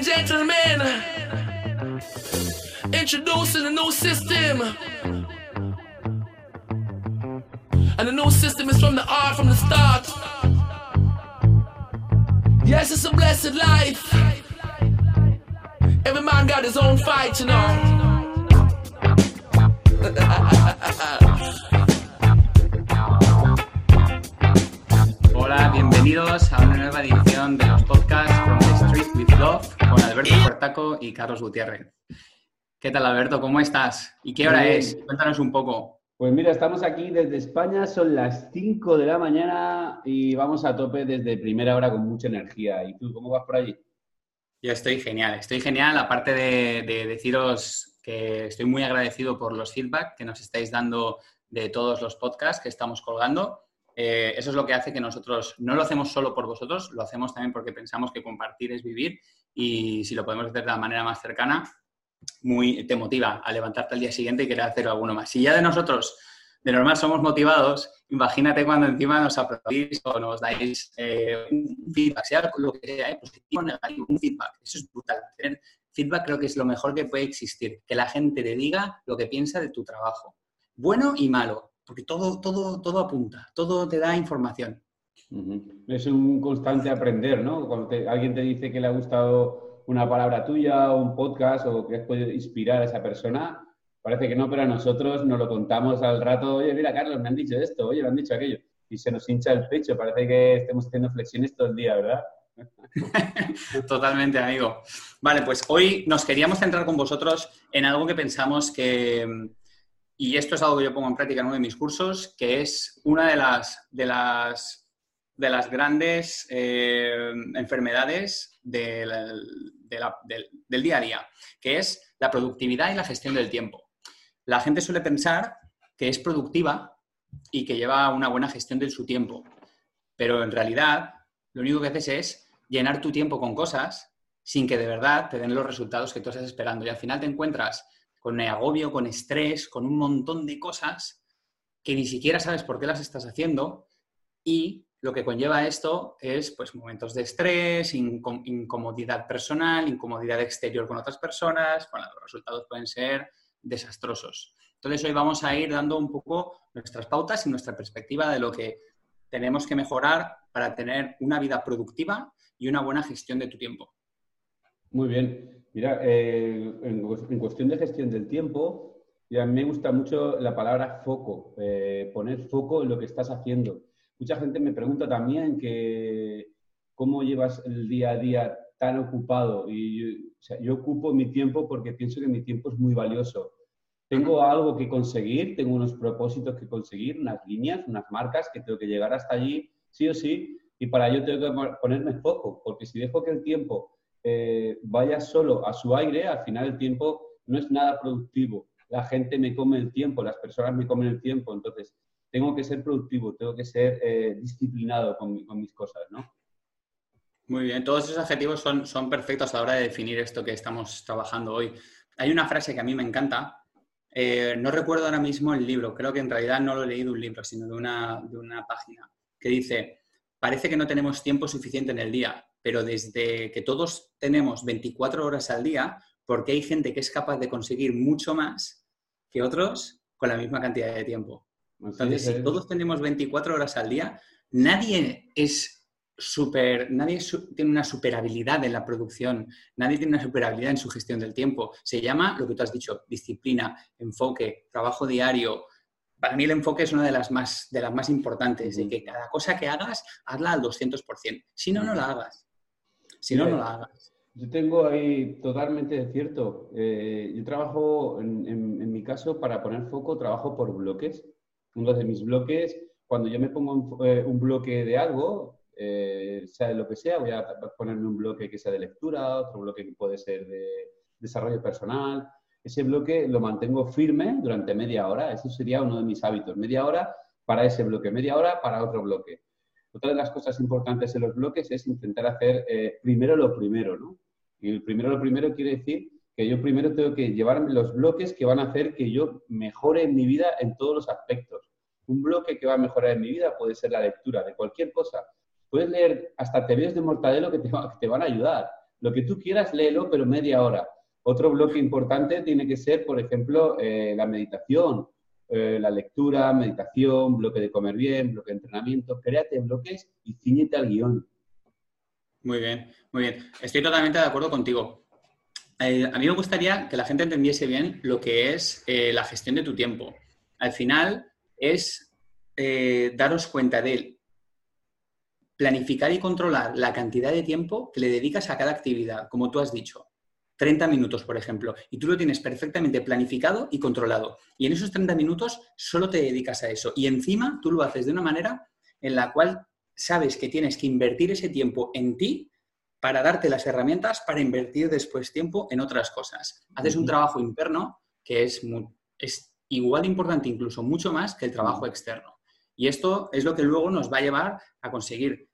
and gentlemen, introducing a new system. And the new system is from the art from the start. Yes, it's a blessed life. Every man got his own fight, you know. Hola, bienvenidos a una nueva edición de los podcasts From the Street with Love con Alberto Puertaco y Carlos Gutiérrez. ¿Qué tal, Alberto? ¿Cómo estás? ¿Y qué hora bien. es? Cuéntanos un poco. Pues mira, estamos aquí desde España, son las 5 de la mañana y vamos a tope desde primera hora con mucha energía. ¿Y tú cómo vas por allí? Yo estoy genial, estoy genial, aparte de, de deciros que estoy muy agradecido por los feedback que nos estáis dando de todos los podcasts que estamos colgando. Eh, eso es lo que hace que nosotros no lo hacemos solo por vosotros, lo hacemos también porque pensamos que compartir es vivir y si lo podemos hacer de la manera más cercana, muy te motiva a levantarte al día siguiente y querer hacer alguno más. Si ya de nosotros de normal somos motivados, imagínate cuando encima nos aplaudís o nos dais eh, un feedback, sea lo que sea, eh, positivo o negativo, un feedback. Eso es brutal. Tener feedback creo que es lo mejor que puede existir. Que la gente te diga lo que piensa de tu trabajo. Bueno y malo, porque todo, todo, todo apunta, todo te da información. Es un constante aprender, ¿no? Cuando alguien te dice que le ha gustado una palabra tuya un podcast o que has podido inspirar a esa persona, parece que no, pero a nosotros nos lo contamos al rato, oye, mira, Carlos, me han dicho esto, oye, me han dicho aquello. Y se nos hincha el pecho, parece que estemos haciendo flexiones todo el día, ¿verdad? Totalmente, amigo. Vale, pues hoy nos queríamos centrar con vosotros en algo que pensamos que, y esto es algo que yo pongo en práctica en uno de mis cursos, que es una de las, de las grandes eh, enfermedades del, día a día, que es la productividad y la gestión del tiempo. La gente suele pensar que es productiva y que lleva una buena gestión de su tiempo, pero en realidad lo único que haces es llenar tu tiempo con cosas sin que de verdad te den los resultados que tú estás esperando. Y al final te encuentras con agobio, con estrés, con un montón de cosas que ni siquiera sabes por qué las estás haciendo y lo que conlleva esto es pues momentos de estrés, incom- incomodidad personal, incomodidad exterior con otras personas, bueno, los resultados pueden ser desastrosos. Entonces hoy vamos a ir dando un poco nuestras pautas y nuestra perspectiva de lo que tenemos que mejorar para tener una vida productiva y una buena gestión de tu tiempo. Muy bien. Mira, eh, en, cuestión de gestión del tiempo, y a mí me gusta mucho la palabra foco, eh, poner foco en lo que estás haciendo. Mucha gente me pregunta también que cómo llevas el día a día tan ocupado. Y yo, o sea, yo ocupo mi tiempo porque pienso que mi tiempo es muy valioso. Tengo algo que conseguir, tengo unos propósitos que conseguir, unas líneas, unas marcas que tengo que llegar hasta allí, sí o sí, y para ello tengo que ponerme foco, porque si dejo que el tiempo eh, vaya solo a su aire, al final el tiempo no es nada productivo. La gente me come el tiempo, las personas me comen el tiempo, entonces tengo que ser productivo, tengo que ser eh, disciplinado con, mi- con mis cosas, ¿no? Muy bien, todos esos adjetivos son, perfectos a la hora de definir esto que estamos trabajando hoy. Hay una frase que a mí me encanta, eh, no recuerdo ahora mismo el libro, creo que en realidad no lo he leído un libro, sino de una, de una página, que dice, parece que no tenemos tiempo suficiente en el día, pero desde que todos tenemos 24 horas al día, porque hay gente que es capaz de conseguir mucho más que otros con la misma cantidad de tiempo. Entonces, es, si todos tenemos 24 horas al día, nadie es super, nadie su- tiene una superabilidad en la producción, nadie tiene una superabilidad en su gestión del tiempo. Se llama, lo que tú has dicho, disciplina, enfoque, trabajo diario. Para mí el enfoque es una de las más, de las más importantes, de que cada cosa que hagas, hazla al 200%. Si no, no la hagas. Si no, no la hagas. Yo tengo ahí totalmente cierto. Eh, yo trabajo, en, en- en mi caso, para poner foco, trabajo por bloques. Uno de mis bloques, cuando yo me pongo un, eh, un bloque de algo, eh, sea de lo que sea, voy a ponerme un bloque que sea de lectura, otro bloque que puede ser de desarrollo personal. Ese bloque lo mantengo firme durante media hora. Ese sería uno de mis hábitos. Media hora para ese bloque, media hora para otro bloque. Otra de las cosas importantes en los bloques es intentar hacer eh, primero lo primero, ¿no? Y el primero lo primero quiere decir yo primero tengo que llevarme los bloques que van a hacer que yo mejore en mi vida en todos los aspectos. Un bloque que va a mejorar en mi vida puede ser la lectura de cualquier cosa. Puedes leer hasta teorías de Mortadelo que te, va- que te van a ayudar. Lo que tú quieras, léelo, pero media hora. Otro bloque importante tiene que ser, por ejemplo, eh, la meditación, eh, la lectura, meditación, bloque de comer bien, bloque de entrenamiento. Créate bloques y ciñete al guion. Muy bien, muy bien. Estoy totalmente de acuerdo contigo. Eh, a mí me gustaría que la gente entendiese bien lo que es la gestión de tu tiempo. Al final es daros cuenta de planificar y controlar la cantidad de tiempo que le dedicas a cada actividad, como tú has dicho. 30 minutos, por ejemplo, y tú lo tienes perfectamente planificado y controlado. Y en esos 30 minutos solo te dedicas a eso. Y encima tú lo haces de una manera en la cual sabes que tienes que invertir ese tiempo en ti para darte las herramientas para invertir después tiempo en otras cosas. Haces un trabajo interno que es, es igual de importante, incluso mucho más que el trabajo externo. Y esto es lo que luego nos va a llevar a conseguir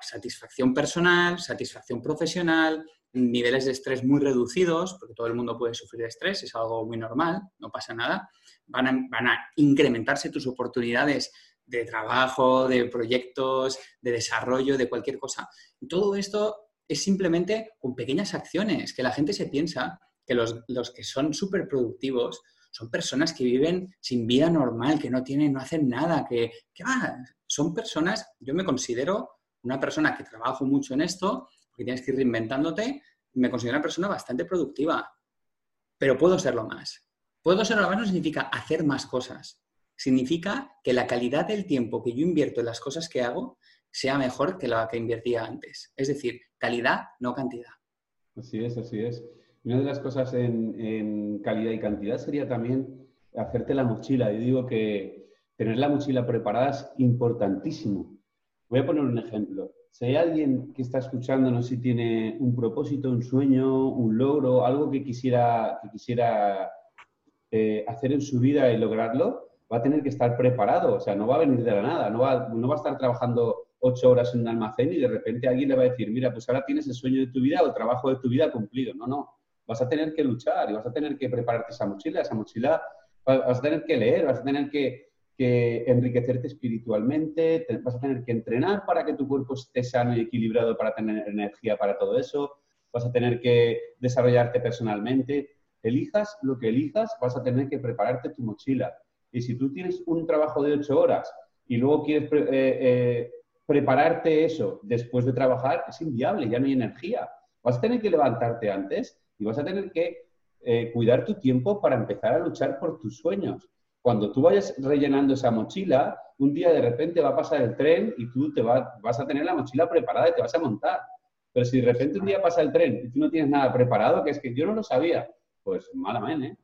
satisfacción personal, satisfacción profesional, niveles de estrés muy reducidos, porque todo el mundo puede sufrir de estrés, es algo muy normal, no pasa nada. Van a, van a incrementarse tus oportunidades de trabajo, de proyectos, de desarrollo, de cualquier cosa. todo esto es simplemente con pequeñas acciones, que la gente se piensa que los, los que son súper productivos son personas que viven sin vida normal, que no tienen, no hacen nada, que, que son personas, yo me considero una persona que trabajo mucho en esto, porque tienes que ir reinventándote, me considero una persona bastante productiva, pero puedo serlo más. Puedo serlo más no significa hacer más cosas, significa que la calidad del tiempo que yo invierto en las cosas que hago sea mejor que la que invertía antes. Es decir, calidad, no cantidad. Así es, así es. Una de las cosas en, calidad y cantidad sería también hacerte la mochila. Yo digo que tener la mochila preparada es importantísimo. Voy a poner un ejemplo. Si hay alguien que está escuchándonos y tiene un propósito, un sueño, un logro, algo que quisiera, que quisiera eh, hacer en su vida y lograrlo, va a tener que estar preparado. O sea, no va a venir de la nada. No va, no va a estar trabajando ocho horas en un almacén y de repente alguien le va a decir, mira, pues ahora tienes el sueño de tu vida o el trabajo de tu vida cumplido. No, no. Vas a tener que luchar y vas a tener que prepararte esa mochila. Esa mochila vas a tener que leer, vas a tener que que enriquecerte espiritualmente, vas a tener que entrenar para que tu cuerpo esté sano y equilibrado para tener energía para todo eso, vas a tener que desarrollarte personalmente. Elijas lo que elijas, vas a tener que prepararte tu mochila. Y si tú tienes un trabajo de ocho horas y luego quieres eh, eh, prepararte eso después de trabajar, es inviable, ya no hay energía. Vas a tener que levantarte antes y vas a tener que eh, cuidar tu tiempo para empezar a luchar por tus sueños cuando tú vayas rellenando esa mochila, un día de repente va a pasar el tren y tú te vas a tener la mochila preparada y te vas a montar. Pero si de repente un día pasa el tren y tú no tienes nada preparado, que es que yo no lo sabía, pues malamente, ¿eh?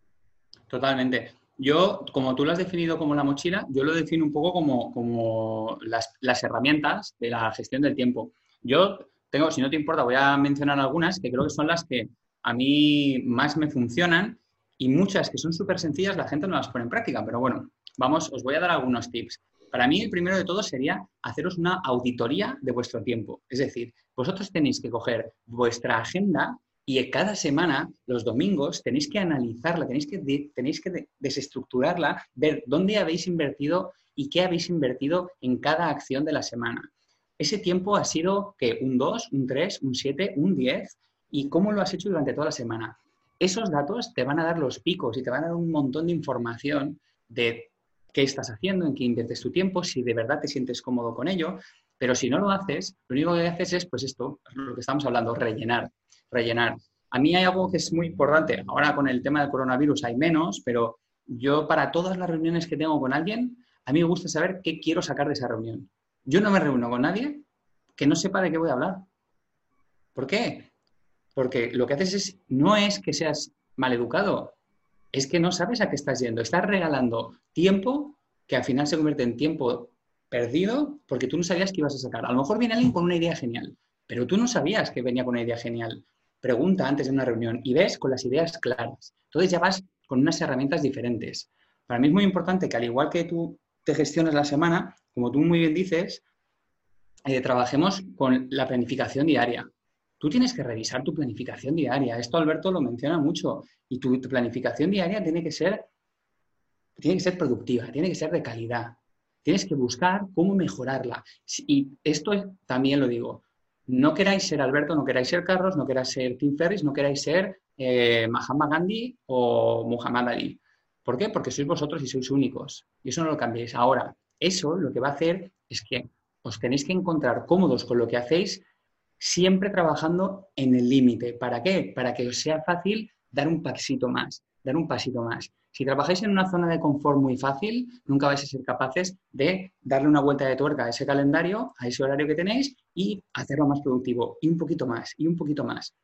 Totalmente. Yo, como tú lo has definido como la mochila, yo lo defino un poco como, como las, las, herramientas de la gestión del tiempo. Yo tengo, si no te importa, voy a mencionar algunas que creo que son las que a mí más me funcionan y muchas que son súper sencillas la gente no las pone en práctica, pero bueno, vamos, os voy a dar algunos tips. Para mí, el primero de todo sería haceros una auditoría de vuestro tiempo. Es decir, vosotros tenéis que coger vuestra agenda y cada semana, los domingos, tenéis que analizarla, tenéis que, tenéis que desestructurarla, ver dónde habéis invertido y qué habéis invertido en cada acción de la semana. Ese tiempo ha sido que un 2, un 3, un 7, un 10 y cómo lo has hecho durante toda la semana esos datos te van a dar los picos y te van a dar un montón de información de qué estás haciendo, en qué inviertes tu tiempo, si de verdad te sientes cómodo con ello. Pero si no lo haces, lo único que haces es, pues esto, lo que estamos hablando, rellenar, rellenar. A mí hay algo que es muy importante. Ahora con el tema del coronavirus hay menos, pero yo para todas las reuniones que tengo con alguien, a mí me gusta saber qué quiero sacar de esa reunión. Yo no me reúno con nadie que no sepa de qué voy a hablar. ¿Por qué? Porque lo que haces es, no es que seas maleducado, es que no sabes a qué estás yendo. Estás regalando tiempo que al final se convierte en tiempo perdido porque tú no sabías que ibas a sacar. A lo mejor viene alguien con una idea genial, pero tú no sabías que venía con una idea genial. Pregunta antes de una reunión y ves con las ideas claras. Entonces ya vas con unas herramientas diferentes. Para mí es muy importante que al igual que tú te gestionas la semana, como tú muy bien dices, eh, trabajemos con la planificación diaria tú tienes que revisar tu planificación diaria. Esto Alberto lo menciona mucho. Y tu, planificación diaria tiene que ser tiene que ser productiva, tiene que ser de calidad. Tienes que buscar cómo mejorarla. Y esto también lo digo. No queráis ser Alberto, no queráis ser Carlos, no queráis ser Tim Ferris, no queráis ser eh, Mahatma Gandhi o Muhammad Ali. ¿Por qué? Porque sois vosotros y sois únicos. Y eso no lo cambiéis. Ahora, eso lo que va a hacer es que os tenéis que encontrar cómodos con lo que hacéis, siempre trabajando en el límite. ¿Para qué? Para que os sea fácil dar un pasito más, dar un pasito más. Si trabajáis en una zona de confort muy fácil, nunca vais a ser capaces de darle una vuelta de tuerca a ese calendario, a ese horario que tenéis y hacerlo más productivo y un poquito más y un poquito más.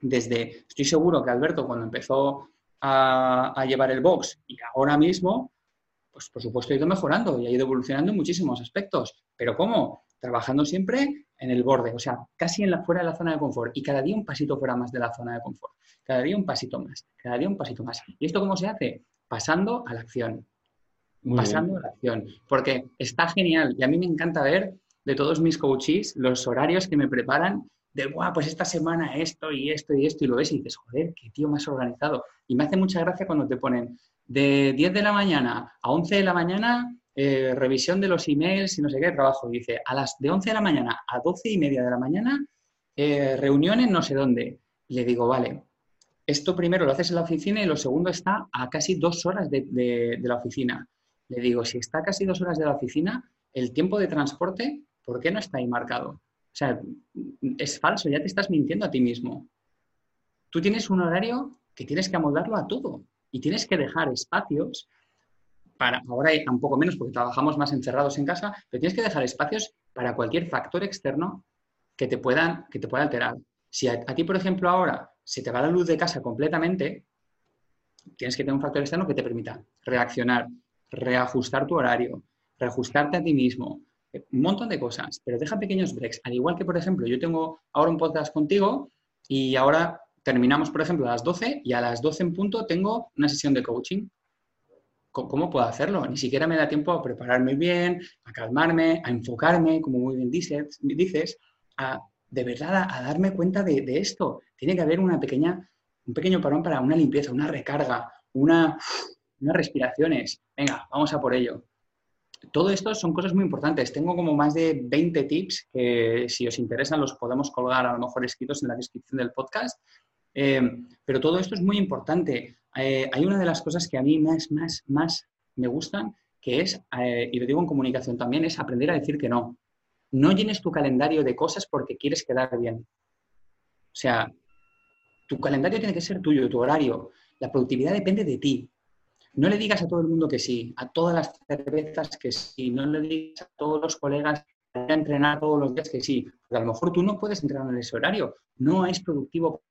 Desde, estoy seguro que Alberto cuando empezó a, llevar el box y ahora mismo, pues por supuesto ha ido mejorando y ha ido evolucionando en muchísimos aspectos. Pero ¿cómo? Trabajando siempre en el borde, o sea, casi en la, fuera de la zona de confort y cada día un pasito fuera más de la zona de confort, cada día un pasito más, cada día un pasito más. ¿Y esto cómo se hace? Pasando a la acción, pasando a la acción, porque está genial y a mí me encanta ver de todos mis coaches los horarios que me preparan de, Buah, pues esta semana esto y esto y esto, y lo ves y dices, joder, qué tío más organizado. Y me hace mucha gracia cuando te ponen de 10 de la mañana a 11 de la mañana eh, revisión de los emails y no sé qué, trabajo. Dice, a las de 11 de la mañana a 12 y media de la mañana, eh, reuniones no sé dónde. le digo, vale, esto primero lo haces en la oficina y lo segundo está a casi dos horas de, la oficina. Le digo, si está a casi dos horas de la oficina, el tiempo de transporte, ¿por qué no está ahí marcado? O sea, es falso, ya te estás mintiendo a ti mismo. Tú tienes un horario que tienes que amoldarlo a todo y tienes que dejar espacios para, ahora hay un poco menos porque trabajamos más encerrados en casa, pero tienes que dejar espacios para cualquier factor externo que te, puedan, que te pueda alterar. Si a, ti, por ejemplo, ahora se te va la luz de casa completamente, tienes que tener un factor externo que te permita reaccionar, reajustar tu horario, reajustarte a ti mismo, un montón de cosas, pero deja pequeños breaks. Al igual que, por ejemplo, yo tengo ahora un podcast contigo y ahora terminamos, por ejemplo, a las 12 y a las 12 en punto tengo una sesión de coaching. ¿Cómo puedo hacerlo? Ni siquiera me da tiempo a prepararme bien, a calmarme, a enfocarme, como muy bien dices, a de verdad a, darme cuenta de, esto. Tiene que haber una pequeña, un pequeño parón para una limpieza, una recarga, una, unas respiraciones. Venga, vamos a por ello. Todo esto son cosas muy importantes. Tengo como más de 20 tips que si os interesan los podemos colgar a lo mejor escritos en la descripción del podcast. Eh, pero todo esto es muy importante. Eh, hay una de las cosas que a mí más, más, más me gustan, que es, eh, y lo digo en comunicación también, es aprender a decir que no. No llenes tu calendario de cosas porque quieres quedar bien. O sea, tu calendario tiene que ser tuyo, tu horario. La productividad depende de ti. No le digas a todo el mundo que sí, a todas las cervezas que sí, no le digas a todos los colegas a entrenar todos los días que sí. Porque a lo mejor tú no puedes entrenar en ese horario. No es productivo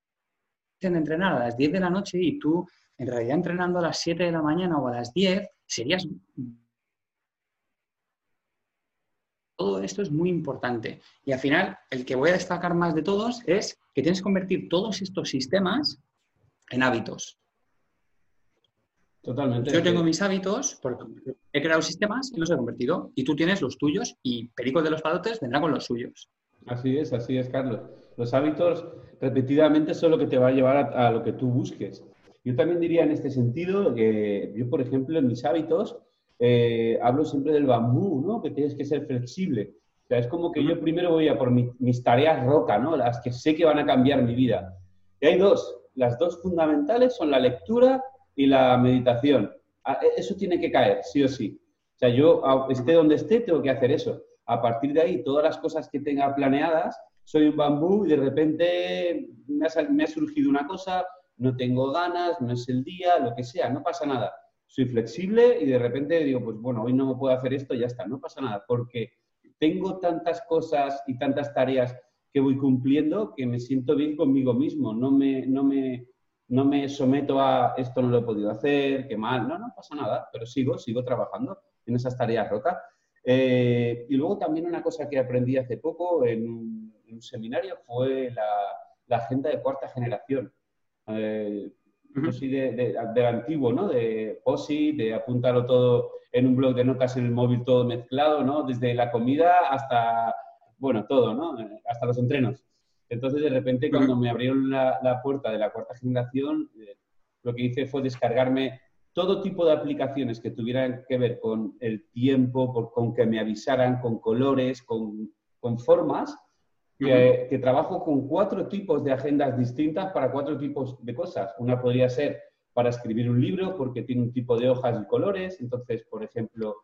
entrenar a las 10 de la noche y tú en realidad entrenando a las 7 de la mañana o a las 10, serías... Todo esto es muy importante. Y al final, el que voy a destacar más de todos es que tienes que convertir todos estos sistemas en hábitos. Totalmente. Yo tengo mis hábitos, porque he creado sistemas y los he convertido. Y tú tienes los tuyos y Perico de los Palotes vendrá con los suyos. Así es, así es, Carlos. Los hábitos repetidamente son lo que te va a llevar a, lo que tú busques. Yo también diría en este sentido que yo, por ejemplo, en mis hábitos eh, hablo siempre del bambú, ¿no? Que tienes que ser flexible. O sea, es como que yo primero voy a por mis tareas roca, ¿no? Las que sé que van a cambiar mi vida. Y hay dos. Las dos fundamentales son la lectura y la meditación. Ah, e, eso tiene que caer, sí o sí. O sea, yo, esté donde esté, tengo que hacer eso. A partir de ahí, todas las cosas que tenga planeadas, soy un bambú y de repente me ha, surgido una cosa, no tengo ganas, no es el día, lo que sea, no pasa nada. Soy flexible y de repente digo, pues bueno, hoy no me puedo hacer esto, ya está, no pasa nada, porque tengo tantas cosas y tantas tareas que voy cumpliendo que me siento bien conmigo mismo, no me, no me, no me someto a esto no lo he podido hacer, qué mal, no, no pasa nada, pero sigo, sigo trabajando en esas tareas rotas. Eh, y luego también una cosa que aprendí hace poco en un, seminario fue la, agenda de cuarta generación. Eh, yo soy de, del antiguo, ¿no? De POSI, de apuntarlo todo en un blog de notas en el móvil, todo mezclado, ¿no? Desde la comida hasta, bueno, todo, ¿no? Hasta los entrenos. Entonces, de repente, cuando me abrieron la, la puerta de la cuarta generación, eh, lo que hice fue descargarme todo tipo de aplicaciones que tuvieran que ver con el tiempo, con que me avisaran, con colores, con, formas, que, trabajo con cuatro tipos de agendas distintas para cuatro tipos de cosas. Una podría ser para escribir un libro porque tiene un tipo de hojas y colores. Entonces, por ejemplo,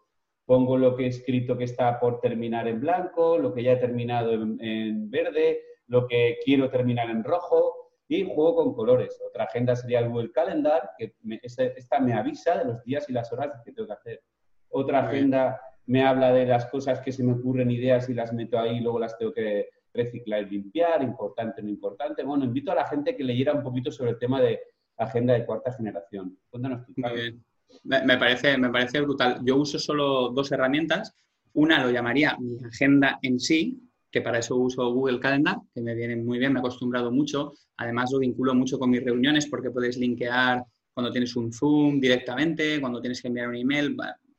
pongo lo que he escrito que está por terminar en blanco, lo que ya he terminado en, verde, lo que quiero terminar en rojo y juego con colores. Otra agenda sería el Google Calendar, que esta me avisa de los días y las horas que tengo que hacer. Otra agenda me habla de las cosas que se me ocurren, ideas y las meto ahí y luego las tengo que reciclar y limpiar, importante, no importante. Bueno, invito a la gente que leyera un poquito sobre el tema de agenda de cuarta generación. Cuéntanos tú. Me parece, me parece brutal. Yo uso solo dos herramientas. Una lo llamaría mi agenda en sí, que para eso uso Google Calendar, que me viene muy bien, me he acostumbrado mucho. Además lo vinculo mucho con mis reuniones porque puedes linkear cuando tienes un Zoom directamente, cuando tienes que enviar un email.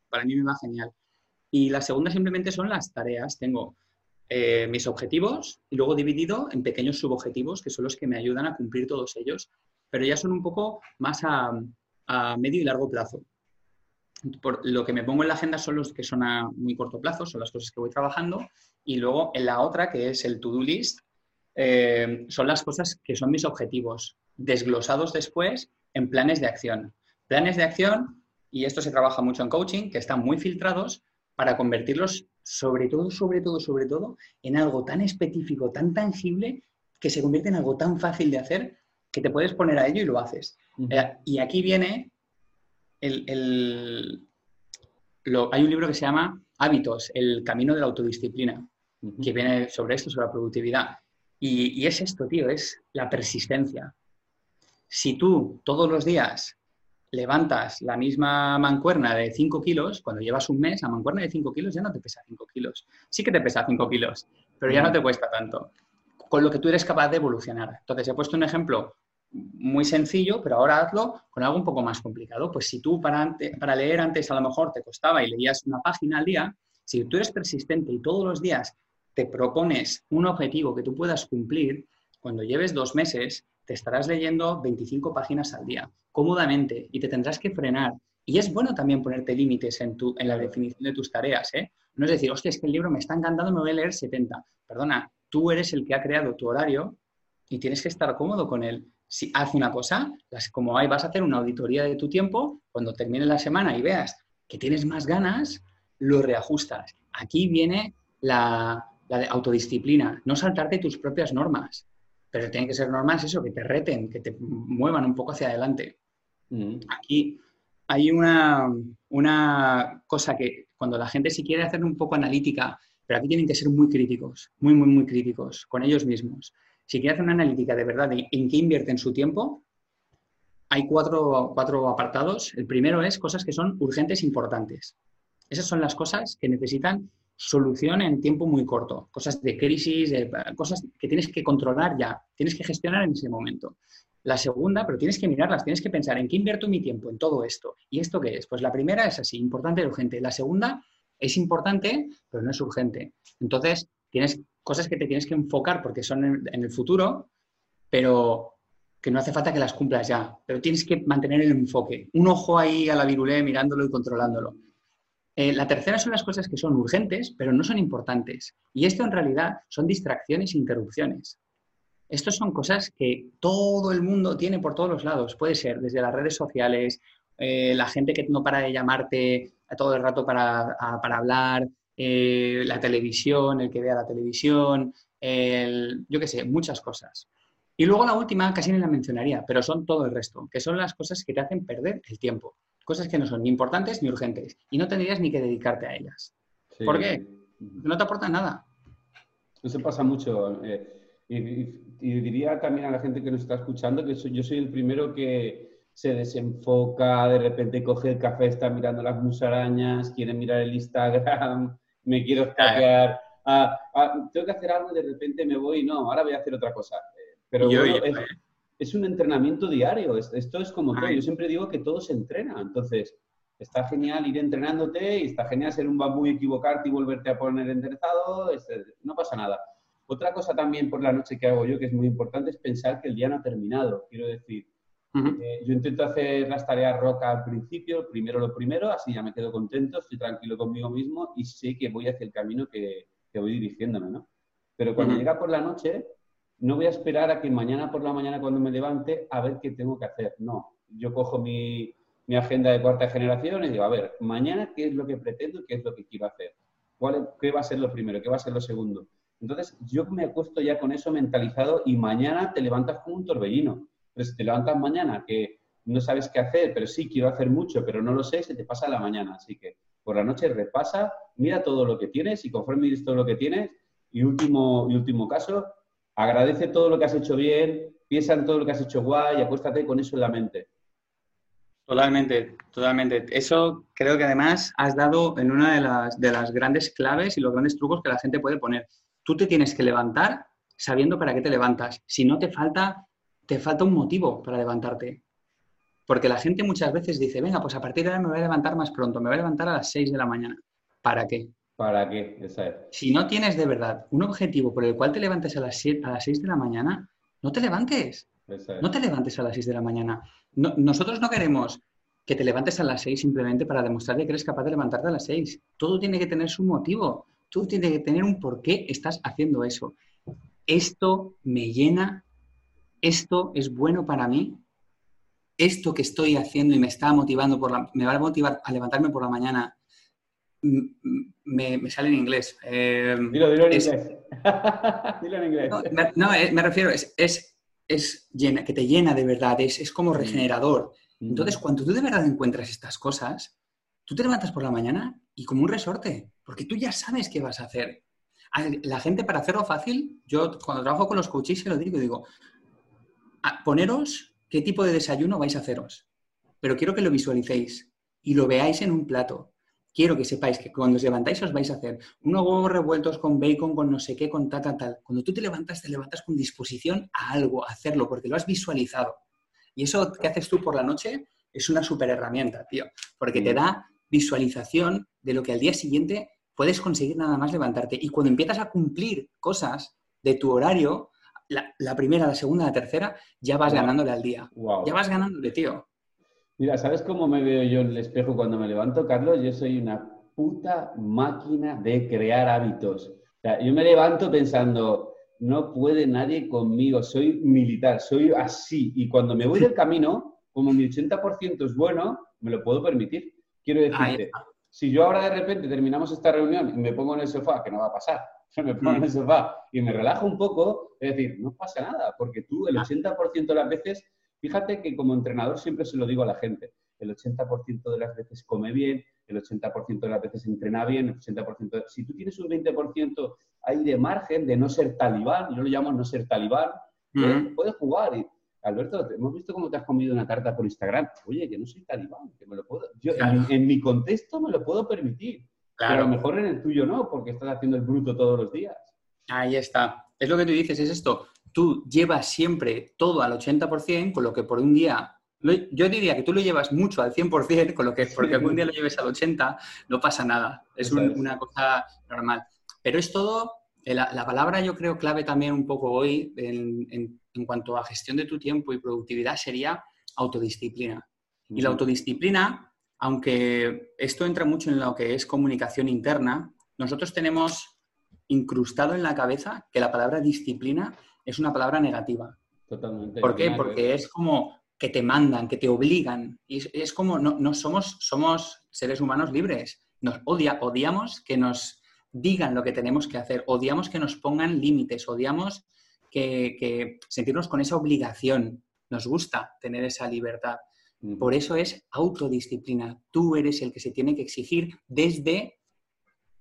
Para mí me va genial. Y la segunda simplemente son las tareas. Tengo eh, mis objetivos y luego dividido en pequeños subobjetivos que son los que me ayudan a cumplir todos ellos, pero ya son un poco más a, medio y largo plazo. Por lo que me pongo en la agenda son los que son a muy corto plazo, son las cosas que voy trabajando, y luego en la otra, que es el to-do list, eh, son las cosas que son mis objetivos, desglosados después en planes de acción. Planes de acción, y esto se trabaja mucho en coaching, que están muy filtrados para convertirlos sobre todo, sobre todo, sobre todo, en algo tan específico, tan tangible, que se convierte en algo tan fácil de hacer que te puedes poner a ello y lo haces. Eh, y aquí viene el, hay un libro que se llama Hábitos, el camino de la autodisciplina, que viene sobre esto, sobre la productividad. Y, y es esto, tío, es la persistencia. Si tú todos los días levantas la misma mancuerna de 5 kilos, cuando llevas un mes, la mancuerna de 5 kilos ya no te pesa 5 kilos. Sí que te pesa 5 kilos, pero ya no te cuesta tanto. Con lo que tú eres capaz de evolucionar. Entonces, he puesto un ejemplo muy sencillo, pero ahora hazlo con algo un poco más complicado. Pues si tú para, para leer antes a lo mejor te costaba y leías una página al día, si tú eres persistente y todos los días te propones un objetivo que tú puedas cumplir, cuando lleves dos meses, te estarás leyendo 25 páginas al día, cómodamente, y te tendrás que frenar. Y es bueno también ponerte límites en, tu, en la definición de tus tareas. ¿eh? No es decir, hostia, es que el libro me está encantando, me voy a leer 70. Perdona, tú eres el que ha creado tu horario y tienes que estar cómodo con él. Si haz una cosa, como hay, vas a hacer una auditoría de tu tiempo, cuando termine la semana y veas que tienes más ganas, lo reajustas. Aquí viene la, la autodisciplina, no saltarte tus propias normas pero tienen que ser normales eso, que te reten, que te muevan un poco hacia adelante. Mm. Aquí hay una, una cosa que cuando la gente si quiere hacer un poco analítica, pero aquí tienen que ser muy críticos, muy, muy, muy críticos con ellos mismos. Si quiere hacer una analítica de verdad de en qué invierten su tiempo, hay cuatro, cuatro apartados. El primero es cosas que son urgentes e importantes. Esas son las cosas que necesitan solución en tiempo muy corto, cosas de crisis, cosas que tienes que controlar ya, tienes que gestionar en ese momento. La segunda, pero tienes que mirarlas, tienes que pensar en qué invierto mi tiempo en todo esto. ¿Y esto qué es? Pues la primera es así, importante y urgente. La segunda es importante, pero no es urgente. Entonces, tienes cosas que te tienes que enfocar porque son en, el futuro, pero que no hace falta que las cumplas ya, pero tienes que mantener el enfoque. Un ojo ahí a la virulé mirándolo y controlándolo. Eh, la tercera son las cosas que son urgentes, pero no son importantes. Y esto en realidad son distracciones e interrupciones. Estas son cosas que todo el mundo tiene por todos los lados. Puede ser desde las redes sociales, eh, la gente que no para de llamarte todo el rato para, hablar, eh, la televisión, el que vea la televisión, yo qué sé, muchas cosas. Y luego la última casi ni la mencionaría, pero son todo el resto, que son las cosas que te hacen perder el tiempo cosas que no son ni importantes ni urgentes y no tendrías ni que dedicarte a ellas. ¿Por qué? No te aportan nada. Eso pasa mucho. Eh, y, diría también a la gente que nos está escuchando que yo soy el primero que se desenfoca, de repente coge el café, está mirando las musarañas, quiere mirar el Instagram, me quiero escapear. Ah, ah, tengo que hacer algo y de repente me voy, no, ahora voy a hacer otra cosa. Eh, pero yo, es un entrenamiento diario. Esto es como todo. Yo siempre digo que todo se entrena. Entonces, está genial ir entrenándote y está genial ser un bambú y equivocarte y volverte a poner enderezado. Este, no pasa nada. Otra cosa también por la noche que hago yo, que es muy importante, es pensar que el día no ha terminado. Quiero decir, eh, yo intento hacer las tareas roca al principio, primero lo primero, así ya me quedo contento, estoy tranquilo conmigo mismo y sé que voy hacia el camino que, que voy dirigiéndome, ¿no? Pero cuando llega por la noche, no voy a esperar a que mañana por la mañana cuando me levante a ver qué tengo que hacer. No, yo cojo mi, mi agenda de cuarta generación y digo, a ver, mañana qué es lo que pretendo y qué es lo que quiero hacer. ¿Cuál, ¿Qué va a ser lo primero? ¿Qué va a ser lo segundo? Entonces, yo me acuesto ya con eso mentalizado y mañana te levantas como un torbellino. Pero si te levantas mañana que no sabes qué hacer, pero sí quiero hacer mucho, pero no lo sé, se te pasa la mañana. Así que por la noche repasa, mira todo lo que tienes y conforme todo lo que tienes, y último, y último caso, agradece todo lo que has hecho bien, piensa en todo lo que has hecho guay y acuéstate con eso en la mente. Totalmente, totalmente. Eso creo que además has dado en una de las, de las grandes claves y los grandes trucos que la gente puede poner. Tú te tienes que levantar sabiendo para qué te levantas. Si no te falta, te falta un motivo para levantarte. Porque la gente muchas veces dice, venga, pues a partir de ahora me voy a levantar más pronto, me voy a levantar a las 6 de la mañana. ¿Para qué? ¿Para qué? Esa es. Si no tienes de verdad un objetivo por el cual te levantes a las, 7 a las 6 de la mañana, no te levantes. Esa es. No te levantes a las 6 de la mañana. No- nosotros no queremos que te levantes a las 6 simplemente para demostrar que eres capaz de levantarte a las 6. Todo tiene que tener su motivo. Todo tiene que tener un por qué estás haciendo eso. Esto me llena. Esto es bueno para mí. Esto que estoy haciendo y me está motivando, por la, me va a motivar a levantarme por la mañana. Me, me sale en inglés. Eh, Dilo, dilo en Es- inglés. dilo en inglés. no, me, no, me refiero, es, es, es llena, que te llena de verdad, es, es como regenerador. Entonces, cuando tú de verdad encuentras estas cosas, tú te levantas por la mañana y como un resorte, porque tú ya sabes qué vas a hacer. La gente, para hacerlo fácil, yo cuando trabajo con los coaches se lo digo, digo, "Ah, poneros qué tipo de desayuno vais a haceros, pero quiero que lo visualicéis y lo veáis en un plato. Quiero que sepáis que cuando os levantáis os vais a hacer unos huevos revueltos con bacon, con no sé qué, con tal, tal, tal. Cuando tú te levantas, te levantas con disposición a algo, a hacerlo, porque lo has visualizado. Y eso que haces tú por la noche es una super herramienta, tío, porque te da visualización de lo que al día siguiente puedes conseguir nada más levantarte. Y cuando empiezas a cumplir cosas de tu horario, la, la primera, la segunda, la tercera, ya vas Wow. ganándole al día. Wow. Ya vas ganándole, tío. Mira, ¿sabes cómo me veo yo en el espejo cuando me levanto, Carlos? Yo soy una puta máquina de crear hábitos. O sea, yo me levanto pensando, no puede nadie conmigo, soy militar, soy así. Y cuando me voy del camino, como mi 80% es bueno, me lo puedo permitir. Quiero decirte, si yo ahora de repente terminamos esta reunión y me pongo en el sofá, que no va a pasar, me pongo en el sofá y me relajo un poco, es decir, no pasa nada, porque tú el Ah. 80% de las veces Fíjate que como entrenador siempre se lo digo a la gente, el 80% de las veces come bien, el 80% de las veces entrena bien, el 80% de- Si tú tienes un 20% ahí de margen de no ser talibán, yo lo llamo no ser talibán, pues, Ujú. puedes jugar. Y, Alberto, hemos visto cómo te has comido una tarta por Instagram. Oye, que no soy talibán, que me lo puedo... Yo, en Claro. mi- en, mi contexto me lo puedo permitir, pero a lo Claro. mejor en el tuyo no, porque estás haciendo el bruto todos los días. Ahí está. Es lo que tú dices, es esto. Tú llevas siempre todo al 80%, con lo que por un día... Yo diría que tú lo llevas mucho al 100%, con lo que porque algún día lo lleves al 80%, no pasa nada. Es un- una cosa normal. Pero es todo... eh, La, la palabra yo creo clave también un poco hoy en, en- en cuanto a gestión de tu tiempo y productividad sería autodisciplina. Y la autodisciplina, aunque esto entra mucho en lo que es comunicación interna, nosotros tenemos incrustado en la cabeza que la palabra disciplina es una palabra negativa. Totalmente. ¿Por qué? Porque es como que te mandan, que te obligan. Y es, es como, no, no somos, somos seres humanos libres. Nos odia, odiamos que nos digan lo que tenemos que hacer, odiamos que nos pongan límites, odiamos que, que sentirnos con esa obligación. Nos gusta tener esa libertad. Por eso es autodisciplina. Tú eres el que se tiene que exigir desde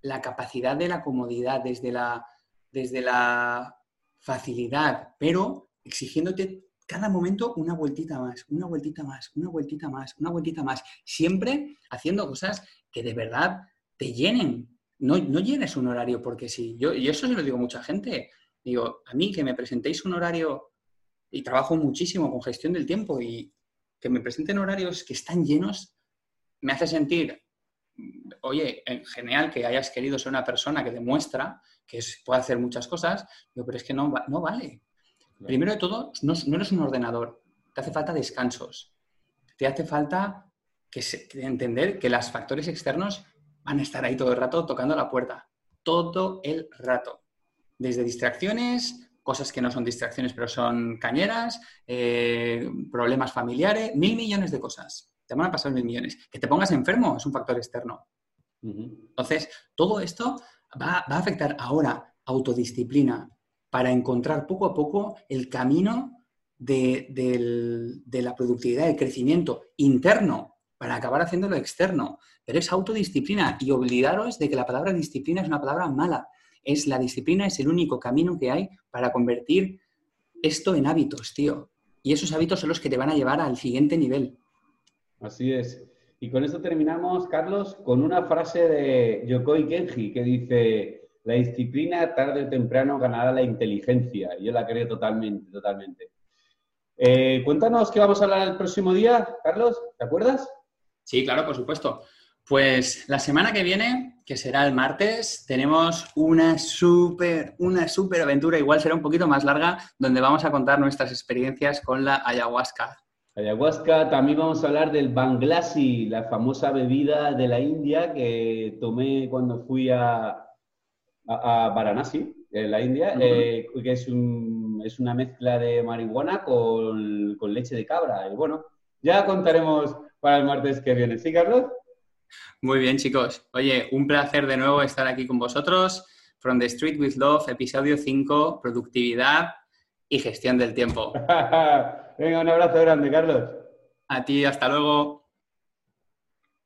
la capacidad de la comodidad, desde la, desde la facilidad, pero exigiéndote cada momento una vueltita más, una vueltita más, una vueltita más, una vueltita más. Siempre haciendo cosas que de verdad te llenen. No, no llenes un horario porque sí. Yo, y eso se lo digo a mucha gente. Digo, a mí que me presentéis un horario y trabajo muchísimo con gestión del tiempo y que me presenten horarios que están llenos, me hace sentir, oye, genial que hayas querido ser una persona que demuestra que puede hacer muchas cosas, pero es que no, no vale. Claro. Primero de todo, no, no eres un ordenador, te hace falta descansos, te hace falta que se- entender que los factores externos van a estar ahí todo el rato tocando la puerta, todo el rato. desde distracciones, cosas que no son distracciones pero son cañeras, eh, problemas familiares, mil millones de cosas. Te van a pasar mil millones. Que te pongas enfermo es un factor externo. Entonces, todo esto va, a afectar ahora autodisciplina para encontrar poco a poco el camino de, de la productividad, el crecimiento interno para acabar haciéndolo externo. Pero es autodisciplina y olvidaros de que la palabra disciplina es una palabra mala. Es la disciplina, es el único camino que hay para convertir esto en hábitos, tío. Y esos hábitos son los que te van a llevar al siguiente nivel. Así es. Y con esto terminamos, Carlos, con una frase de Yokoi Kenji que dice, la disciplina tarde o temprano ganará la inteligencia. Yo la creo totalmente, totalmente. Eh, cuéntanos qué vamos a hablar el próximo día, Carlos, ¿te acuerdas? Sí, claro, por supuesto. Pues la semana que viene, que será el martes, tenemos una súper, una súper aventura, igual será un poquito más larga, donde vamos a contar nuestras experiencias con la ayahuasca. Ayahuasca, también vamos a hablar del Banglasi, la famosa bebida de la India que tomé cuando fui a, a, Varanasi, en la India, eh, que es, es, una mezcla de marihuana con, con leche de cabra. Y bueno, ya contaremos para el martes que viene. ¿Sí, Carlos? Muy bien, chicos. Oye, un placer de nuevo estar aquí con vosotros. From the Street with Love, episodio 5, productividad y gestión del tiempo. Venga, un abrazo grande, Carlos. A ti, hasta luego.